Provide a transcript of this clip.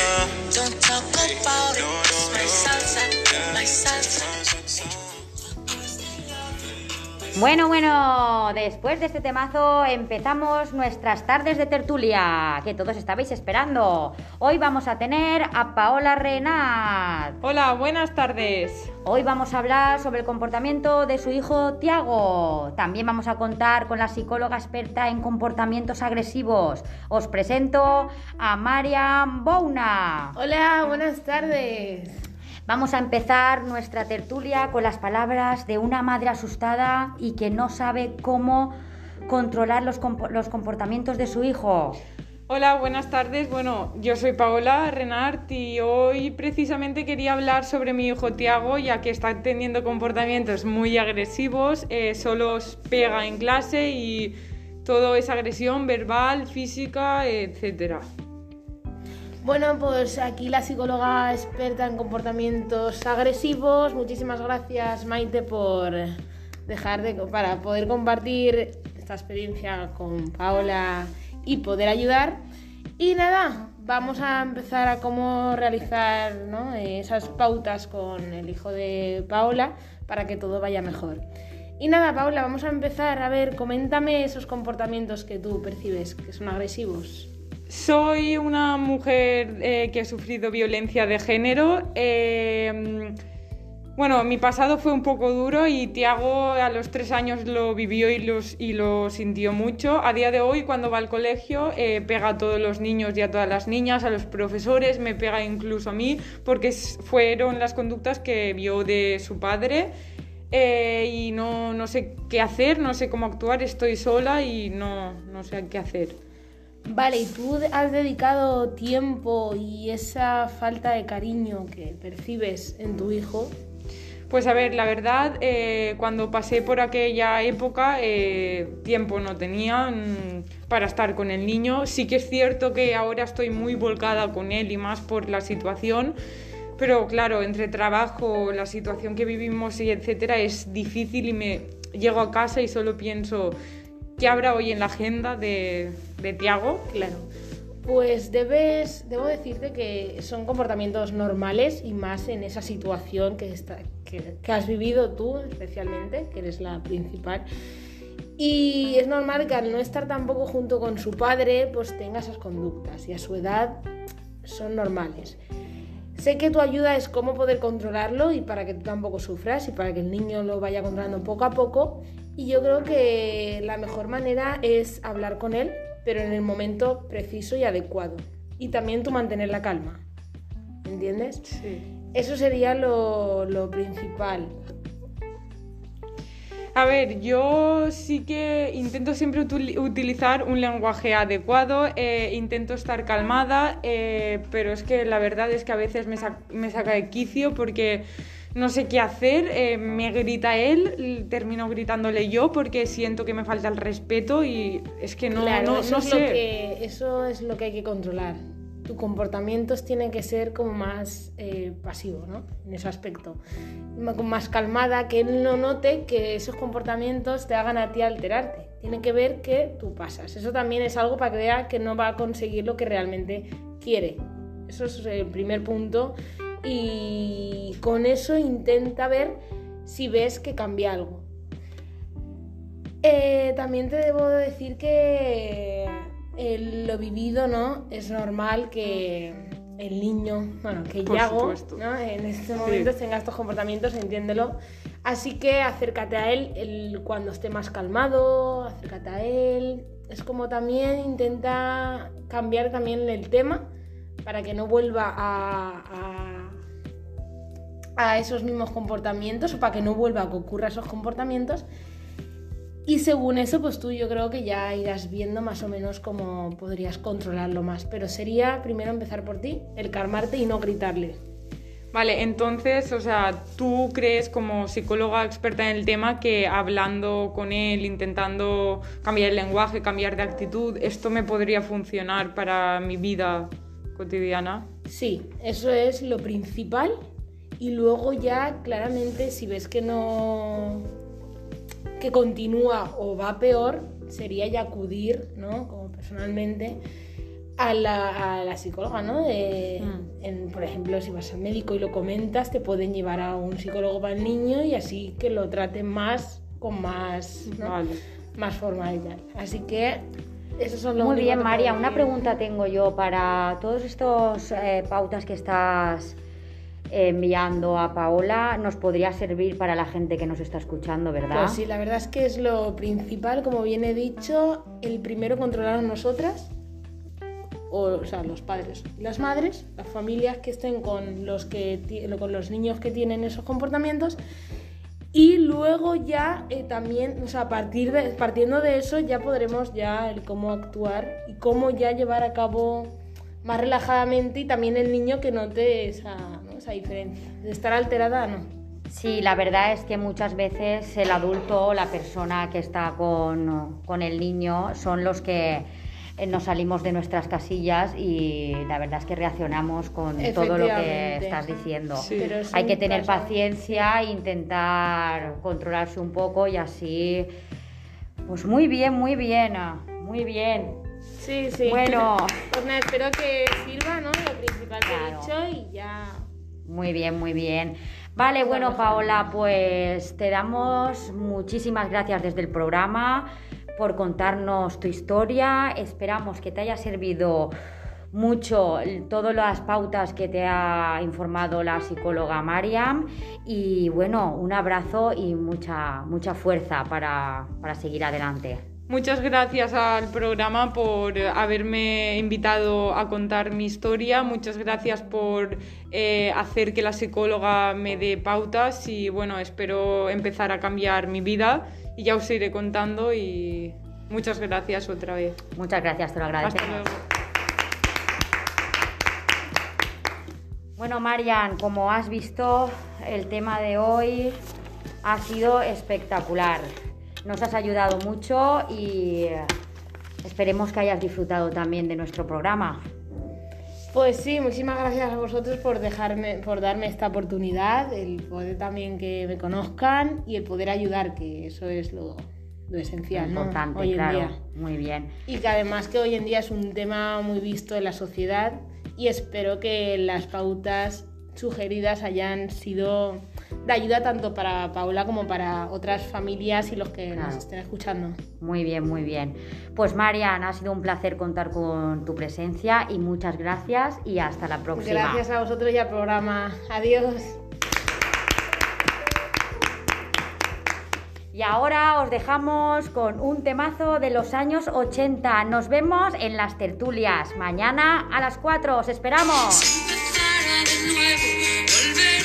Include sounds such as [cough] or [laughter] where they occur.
Don't talk about Bueno, bueno, después de este temazo empezamos nuestras tardes de tertulia, que todos estabais esperando. Hoy vamos a tener a Paola Renat. Hola, buenas tardes. Hoy vamos a hablar sobre el comportamiento de su hijo Tiago. También vamos a contar con la psicóloga experta en comportamientos agresivos. Os presento a Mariam Bouna. Hola, buenas tardes. Vamos a empezar nuestra tertulia con las palabras de una madre asustada y que no sabe cómo controlar los, compo- los comportamientos de su hijo. Hola, buenas tardes. Bueno, yo soy Paola Renart y hoy precisamente quería hablar sobre mi hijo Tiago, ya que está teniendo comportamientos muy agresivos, eh, solo pega en clase y todo es agresión verbal, física, etcétera. Bueno, pues aquí la psicóloga experta en comportamientos agresivos. Muchísimas gracias, Maite, por dejar de para poder compartir esta experiencia con Paola y poder ayudar. Y nada, vamos a empezar a cómo realizar ¿no? esas pautas con el hijo de Paola para que todo vaya mejor. Y nada, Paola, vamos a empezar. A ver, coméntame esos comportamientos que tú percibes que son agresivos. Soy una mujer eh, que ha sufrido violencia de género. eh, bueno, mi pasado fue un poco duro y Tiago a los tres años lo vivió y, lo sintió mucho. A día de hoy, cuando va al colegio, eh, pega a todos los niños y a todas las niñas, a los profesores, me pega incluso a mí, porque fueron las conductas que vio de su padre. y no, no sé qué hacer, no sé cómo actuar, estoy sola y no, no sé qué hacer. Vale, ¿y tú has dedicado tiempo y esa falta de cariño que percibes en tu hijo? Pues a ver, la verdad, eh, cuando pasé por aquella época, eh, tiempo no tenía mm, para estar con el niño. Sí que es cierto que ahora estoy muy volcada con él y más por la situación, pero claro, entre trabajo, la situación que vivimos y etcétera, es difícil y me llego a casa y solo pienso qué habrá hoy en la agenda de, Tiago. Claro. Pues debes, debo decirte que son comportamientos normales y más en esa situación que, que has vivido tú especialmente, que eres la principal. Y es normal que al no estar tampoco junto con su padre, pues tenga esas conductas y a su edad son normales. Sé que tu ayuda es cómo poder controlarlo y para que tú tampoco sufras y para que el niño lo vaya controlando poco a poco. Y yo creo que la mejor manera es hablar con él, pero en el momento preciso y adecuado. Y también tú mantener la calma. ¿Entiendes? Sí. Eso sería lo, lo principal. A ver, yo sí que intento siempre util- utilizar un lenguaje adecuado, eh, intento estar calmada, eh, pero es que la verdad es que a veces me, sa- me saca de quicio porque no sé qué hacer, eh, me grita él, termino gritándole yo porque siento que me falta el respeto y es que no, claro, no, eso, no es sé. Lo que, eso es lo que hay que controlar. Tu comportamiento tiene que ser como más eh, pasivo, ¿no? En ese aspecto. Más calmada, que él no note que esos comportamientos te hagan a ti alterarte. Tiene que ver que tú pasas. Eso también es algo para que vea que no va a conseguir lo que realmente quiere. Eso es el primer punto. Y con eso intenta ver si ves que cambia algo. Eh, también te debo decir que el- lo vivido, ¿no? Es normal que el niño, bueno, que Por Yago. En estos momentos tenga estos comportamientos, entiéndelo. Así que acércate a él cuando esté más calmado, acércate a él. Es como también intenta cambiar también el tema para que no vuelva a, a, a esos mismos comportamientos o para que no vuelva a que ocurra esos comportamientos. Y según eso, pues tú yo creo que ya irás viendo más o menos cómo podrías controlarlo más. Pero sería primero empezar por ti, el calmarte y no gritarle. Vale, entonces, o sea, ¿tú crees como psicóloga experta en el tema que hablando con él, intentando cambiar el lenguaje, cambiar de actitud, esto me podría funcionar para mi vida cotidiana? Sí, eso es lo principal. Y luego ya claramente si ves que no que continúa o va peor, sería ya acudir, ¿no? Como personalmente, a la, a la psicóloga, ¿no? De- Mm. en- por ejemplo, si vas al médico y lo comentas, te pueden llevar a un psicólogo para el niño y así que lo traten más, con más, ¿no? Vale. más formal y tal. Así que eso son lo Muy bien, María. Una pregunta tengo yo para todos estos eh, pautas que estás enviando a Paola. Nos podría servir para la gente que nos está escuchando, ¿verdad? Pues sí, la verdad es que es lo principal, como bien he dicho, el primero controlar nosotras, o, o sea, los padres las madres, las familias que estén con los, que, con los niños que tienen esos comportamientos. Y luego ya eh, también, o sea, a partir de, partiendo de eso ya podremos ya el cómo actuar y cómo ya llevar a cabo más relajadamente y también el niño que note esa, ¿no? Esa diferencia. De estar alterada, no. Sí, la verdad es que muchas veces el adulto o la persona que está con, con el niño son los que eh, nos salimos de nuestras casillas y la verdad es que reaccionamos con todo lo que estás diciendo. Sí. Hay que tener caso- paciencia intentar controlarse un poco y así... Pues muy bien, muy bien, ah, muy bien. Sí, sí. Bueno. [laughs] Pues nada, espero que sirva, ¿no? Lo principal que Claro. he dicho y ya. Muy bien, muy bien. Vale, bueno, Paola, pues te damos muchísimas gracias desde el programa por contarnos tu historia. Esperamos que te haya servido mucho todas las pautas que te ha informado la psicóloga Mariam. Y bueno, un abrazo y mucha, mucha fuerza para, para seguir adelante. Muchas gracias al programa por haberme invitado a contar mi historia. Muchas gracias por eh, hacer que la psicóloga me dé pautas y bueno, espero empezar a cambiar mi vida y ya os iré contando y muchas gracias otra vez. Muchas gracias, te lo Hasta luego. Bueno, Marian, como has visto, el tema de hoy ha sido espectacular. Nos has ayudado mucho y eh, esperemos que hayas disfrutado también de nuestro programa. Pues sí, muchísimas gracias a vosotros por dejarme, por darme esta oportunidad, el poder también que me conozcan y el poder ayudar, que eso es lo, lo esencial. Muy bien. Y que además que hoy en día es un tema muy visto en la sociedad y espero que las pautas sugeridas hayan sido de ayuda tanto para Paula como para otras familias y los que Claro. nos estén escuchando. Muy bien, muy bien. Pues Marian, ha sido un placer contar con tu presencia y muchas gracias y hasta la próxima. Gracias a vosotros y al programa. Adiós. Y ahora os dejamos con un temazo de los años 80. Nos vemos en las tertulias. Mañana a las 4. Os esperamos. Empezara de nuevo